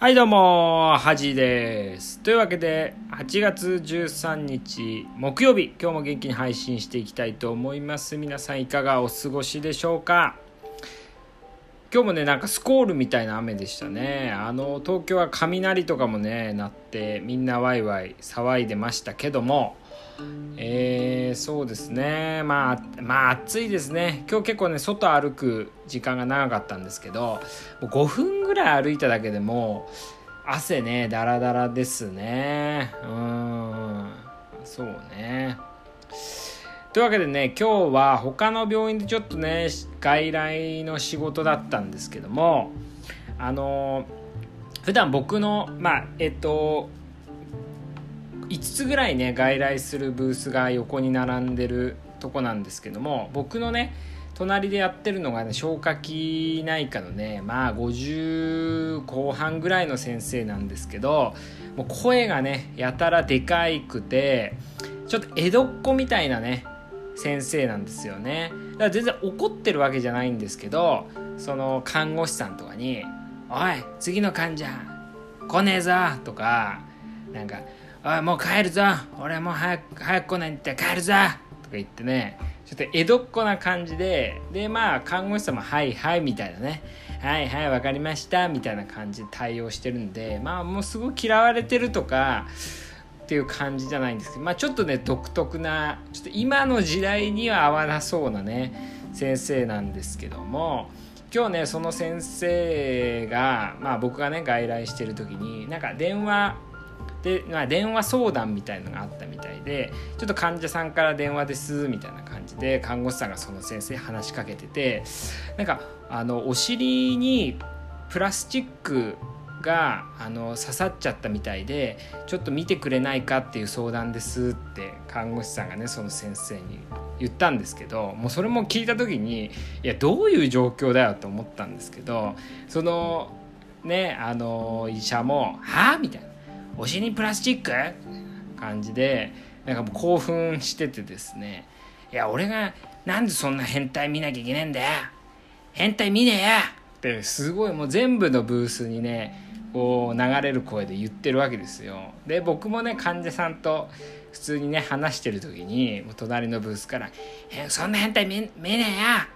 はいどうも、はじです。というわけで、8月13日木曜日、今日も元気に配信していきたいと思います。皆さんいかがお過ごしでしょうか？今日もね、なんかスコールみたいな雨でしたね。あの、東京は雷とかもね、鳴って、みんなワイワイ騒いでましたけども、えー、そうですね。まあまあ暑いですね。今日結構ね外歩く時間が長かったんですけど5分ぐらい歩いただけでも汗ねダラダラですね。うん。そうね。というわけでね今日は他の病院でちょっとね外来の仕事だったんですけどもあの普段僕のまあえっと5つぐらいね外来するブースが横に並んでるとこなんですけども僕のね隣でやってるのがね消化器内科のねまあ50後半ぐらいの先生なんですけどもう声がねやたらでかいくてちょっと江戸っ子みたいなね先生なんですよね。だから全然怒ってるわけじゃないんですけどその看護師さんとかに「おい次の患者来ねえぞ」とかなんかおいもう帰るぞ俺もう早く早く来ないって帰るぞとか言ってねちょっと江戸っ子な感じででまあ看護師さんも「はいはい」みたいなね「はいはい分かりました」みたいな感じで対応してるんでまあもうすごい嫌われてるとかっていう感じじゃないんですけどまあちょっとね独特なちょっと今の時代には合わなそうなね先生なんですけども今日ねその先生がまあ僕がね外来してる時になんか電話で、まあ、電話相談みたいのがあったみたいでちょっと患者さんから電話ですみたいな感じで看護師さんがその先生話しかけててなんかあのお尻にプラスチックがあの刺さっちゃったみたいでちょっと見てくれないかっていう相談ですって看護師さんがねその先生に言ったんですけどもうそれも聞いた時にいやどういう状況だよと思ったんですけどそのねあの医者も「はあ?」みたいな。お尻にプラスチック？感じでなんかもう興奮しててですね。いや俺がなんでそんな変態見なきゃいけねえんだよ。変態見ねえやってすごいもう全部のブースにねこう流れる声で言ってるわけですよ。で僕もね患者さんと普通にね話してる時に隣のブースから「そんな変態見見ねえや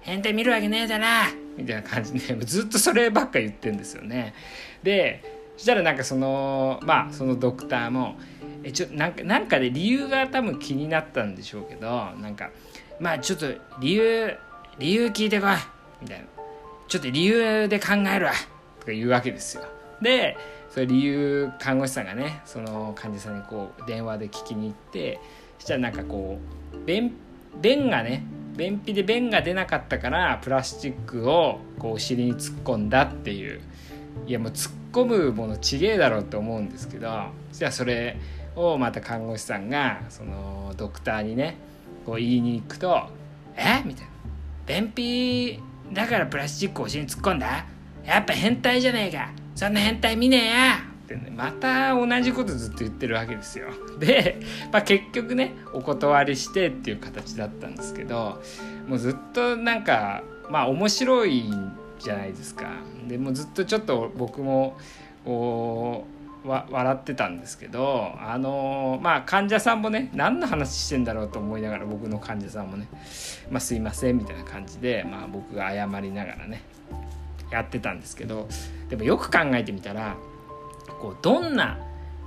変態見るわけねえだな」みたいな感じで ずっとそればっか言ってんですよね。でそしたらなんかそのまあそのドクターもえちょなんかなんかで理由が多分気になったんでしょうけどなんかまあちょっと理由理由聞いてこい。みたいなちょっと理由で考えるわ。とか言うわけですよ。でそれ理由看護師さんがねその患者さんにこう電話で聞きに行ってそしたらなんかこう便便がね便秘で便が出なかったからプラスチックをこうお尻に突っ込んだっていういやもう突っ込むものちげえだろうと思うんですけどじゃあそれをまた看護師さんがそのドクターにねこう言いに行くと「え？みたいな「便秘だからプラスチックをしに突っ込んだ？やっぱ変態じゃねえかそんな変態見ねえや!」ってねまた同じことずっと言ってるわけですよ。で、まあ、結局ねお断りしてっていう形だったんですけどもうずっとなんかまあ面白いじゃないですか。でもずっとちょっと僕も笑ってたんですけどあのまあ患者さんもね何の話してんだろうと思いながら僕の患者さんもね「まあ、すいません」みたいな感じで、まあ、僕が謝りながらねやってたんですけどでもよく考えてみたらこうどんな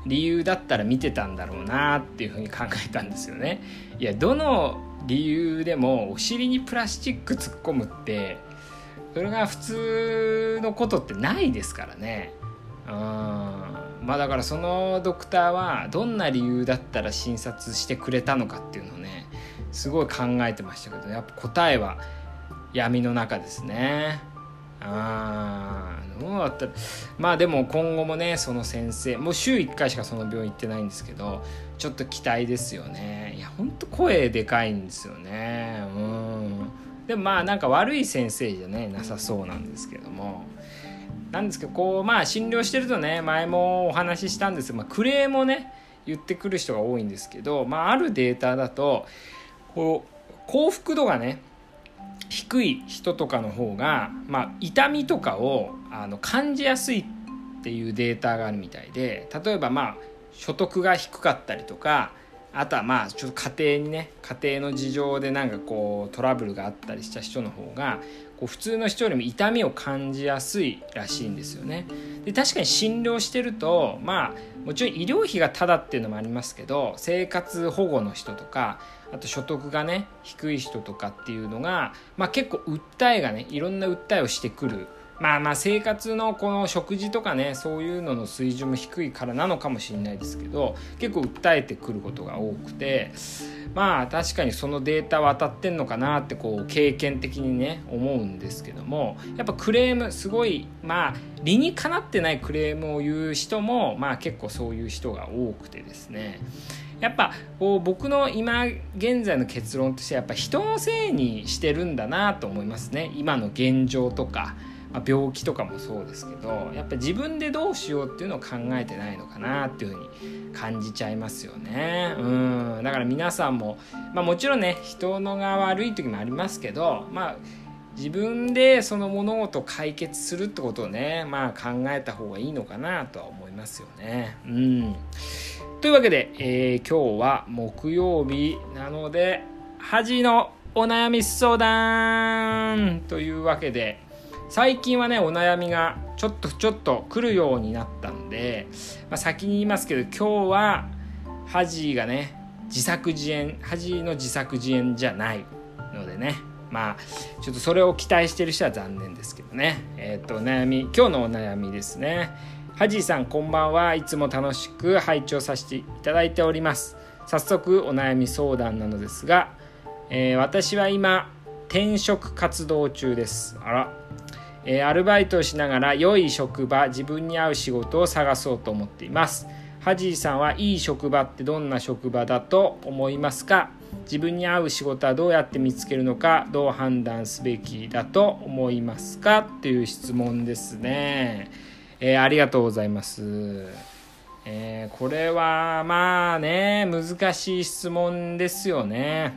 理由だったら見てたんだろうなっていうふうに考えたんですよね。いやどの理由でもお尻にプラスチック突っ込むってそれが普通のことってないですからね。うんまあだからそのドクターはどんな理由だったら診察してくれたのかっていうのをねすごい考えてましたけどやっぱ答えは闇の中ですね。ああどうだった？まあでも今後もねその先生もう週1回しかその病院行ってないんですけどちょっと期待ですよね。いやほんと声でかいんですよね。うん。でもまあなんか悪い先生じゃねなさそうなんですけども。なんですけどこうまあ診療してるとね前もお話ししたんですが、まあ、クレームをね言ってくる人が多いんですけど、まあ、あるデータだとこう幸福度がね低い人とかの方が、まあ、痛みとかをあの感じやすいっていうデータがあるみたいで例えばまあ所得が低かったりとかあとはまあちょっと家庭にね家庭の事情でなんかこうトラブルがあったりした人の方がこう普通の人よりも痛みを感じやすいらしいんですよね。で確かに診療してるとまあもちろん医療費がタダっていうのもありますけど生活保護の人とかあと所得がね低い人とかっていうのが、まあ、結構訴えがねいろんな訴えをしてくるまあまあ生活のこの食事とかねそういうのの水準も低いからなのかもしれないですけど結構訴えてくることが多くてまあ確かにそのデータは当たってんのかなってこう経験的にね思うんですけどもやっぱクレームすごいまあ理にかなってないクレームを言う人もまあ結構そういう人が多くてですねやっぱこう僕の今現在の結論としてやっぱ人のせいにしてるんだなと思いますね今の現状とか。まあ、病気とかもそうですけどやっぱ自分でどうしようっていうのを考えてないのかなっていうふうに感じちゃいますよね。うん。だから皆さんも、まあ、もちろんね人のが悪い時もありますけどまあ自分でその物事を解決するってことをねまあ考えた方がいいのかなとは思いますよね。うん。というわけで、えー、今日は木曜日なので恥のお悩み相談というわけで最近はねお悩みがちょっとちょっと来るようになったんで、まあ、先に言いますけど今日はハジがね自作自演ハジの自作自演じゃないのでねまあちょっとそれを期待してる人は残念ですけどね。えっ、ー、とお悩み今日のお悩みですね。ハジさんこんばんは。いつも楽しく拝聴させていただいております。早速お悩み相談なのですが、えー、私は今転職活動中です。あら。え、アルバイトをしながら良い職場自分に合う仕事を探そうと思っています。ハジーさんはいい職場ってどんな職場だと思いますか？自分に合う仕事はどうやって見つけるのか？どう判断すべきだと思いますか？っていう質問ですね、えー、ありがとうございます。えー、これはまあね難しい質問ですよね。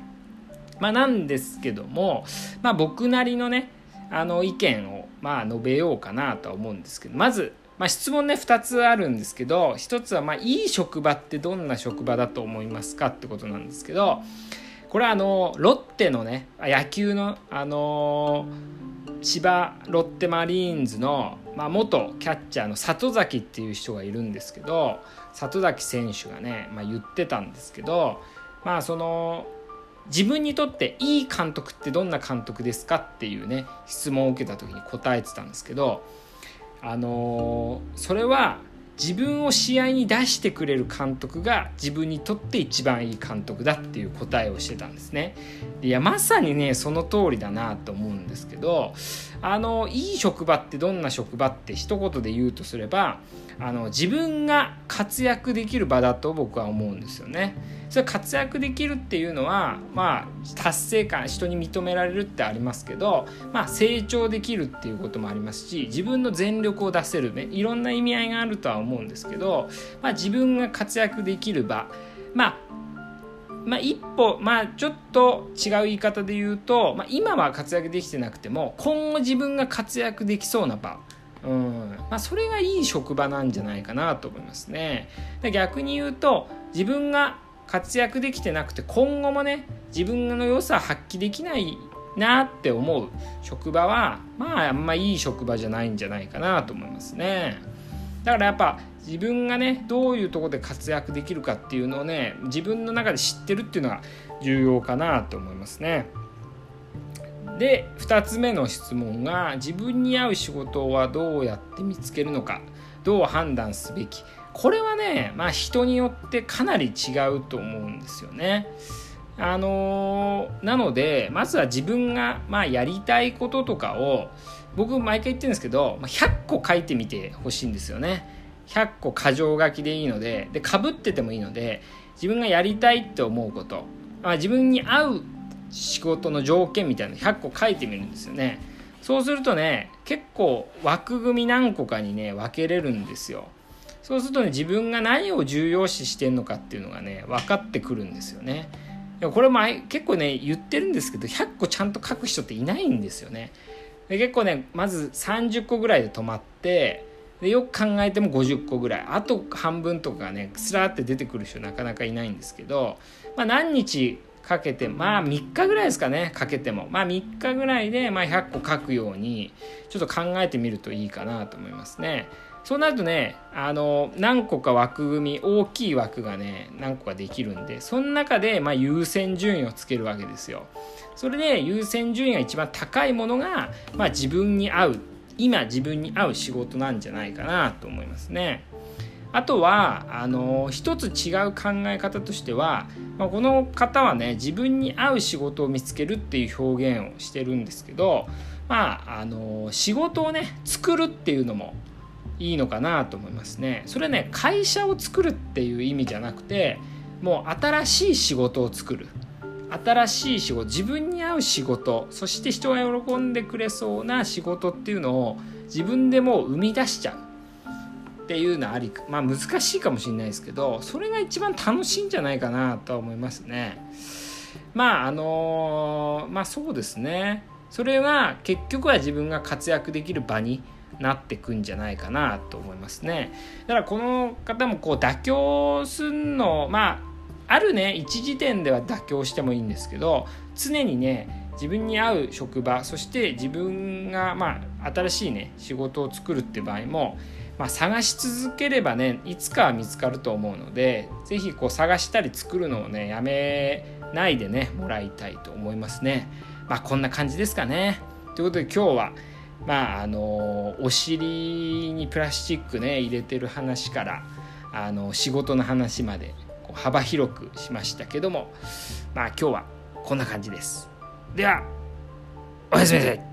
まあなんですけどもまあ僕なりのねあの意見をまあ述べようかなとは思うんですけどまず、まあ、質問ね2つあるんですけど1つはまあいい職場ってどんな職場だと思いますかってことなんですけどこれはあのロッテのね野球のあの千葉ロッテマリーンズの、まあ、元キャッチャーの里崎っていう人がいるんですけど里崎選手がね、まあ、言ってたんですけどまあその自分にとっていい監督ってどんな監督ですかっていうね質問を受けた時に答えてたんですけどあのー、それは自分を試合に出してくれる監督が自分にとって一番いい監督だっていう答えをしてたんですね。いやまさにねその通りだなと思うんですけどあのいい職場ってどんな職場って一言で言うとすればあの自分が活躍できる場だと僕は思うんですよね。それ活躍できるっていうのはまあ達成感人に認められるってありますけど、まあ、成長できるっていうこともありますし自分の全力を出せるねいろんな意味合いがあるとは思うんですけど、まあ、自分が活躍できる場まあまあ、一歩、まあ、ちょっと違う言い方で言うと、まあ、今は活躍できてなくても今後自分が活躍できそうな場うんまあ、それがいい職場なんじゃないかなと思いますね。逆に言うと自分が活躍できてなくて今後もね自分の良さ発揮できないなって思う職場はまああんまいい職場じゃないんじゃないかなと思いますね。だからやっぱ自分がねどういうとこで活躍できるかっていうのをね自分の中で知ってるっていうのが重要かなと思いますね。で2つ目の質問が自分に合う仕事はどうやって見つけるのかどう判断すべきこれはね、まあ、人によってかなり違うと思うんですよね。あのー、なのでまずは自分が、まあ、やりたいこととかを僕毎回言ってるんですけど100個書いてみてほしいんですよね。100個箇条書きでいいのででかぶっててもいいので自分がやりたいって思うこと、まあ、自分に合う仕事の条件みたいなの100個書いてみるんですよね。そうするとね結構枠組み何個かにね分けれるんですよ。そうするとね自分が何を重要視してんのかっていうのがね分かってくるんですよね。これも結構ね言ってるんですけど100個ちゃんと書く人っていないんですよね。で結構ねまず30個ぐらいで止まってでよく考えても50個ぐらいあと半分とかがねスラーって出てくる人なかなかいないんですけど、まあ、何日かけてまあ3日ぐらいですかねかけてもまあ3日ぐらいでまあ100個書くようにちょっと考えてみるといいかなと思いますね。そうなるとねあの何個か枠組み大きい枠がね何個かできるんでその中でまあ優先順位をつけるわけですよ。それで優先順位が一番高いものが、まあ、自分に合う今自分に合う仕事なんじゃないかなと思いますね。あとはあの一つ違う考え方としては、まあ、この方はね自分に合う仕事を見つけるっていう表現をしてるんですけどまああの仕事をね作るっていうのもいいのかなと思いますね。それね会社を作るっていう意味じゃなくてもう新しい仕事を作る新しい仕事自分に合う仕事そして人が喜んでくれそうな仕事っていうのを自分でもう生み出しちゃうっていうのはありまあ難しいかもしれないですけどそれが一番楽しいんじゃないかなとは思いますね。まああのまあそうですねそれは結局は自分が活躍できる場になってくんじゃないかなと思いますね。だからこの方もこう妥協するのまああるね一時点では妥協してもいいんですけど常にね自分に合う職場そして自分がまあ新しいね仕事を作るって場合も、まあ、探し続ければねいつかは見つかると思うので是非こう探したり作るのをねやめないでねもらいたいと思いますね。まあこんな感じですかね。ということで今日はまああのお尻にプラスチックね入れてる話からあの仕事の話まで幅広くしましたけどもまあ今日はこんな感じです。ではおやすみなさい。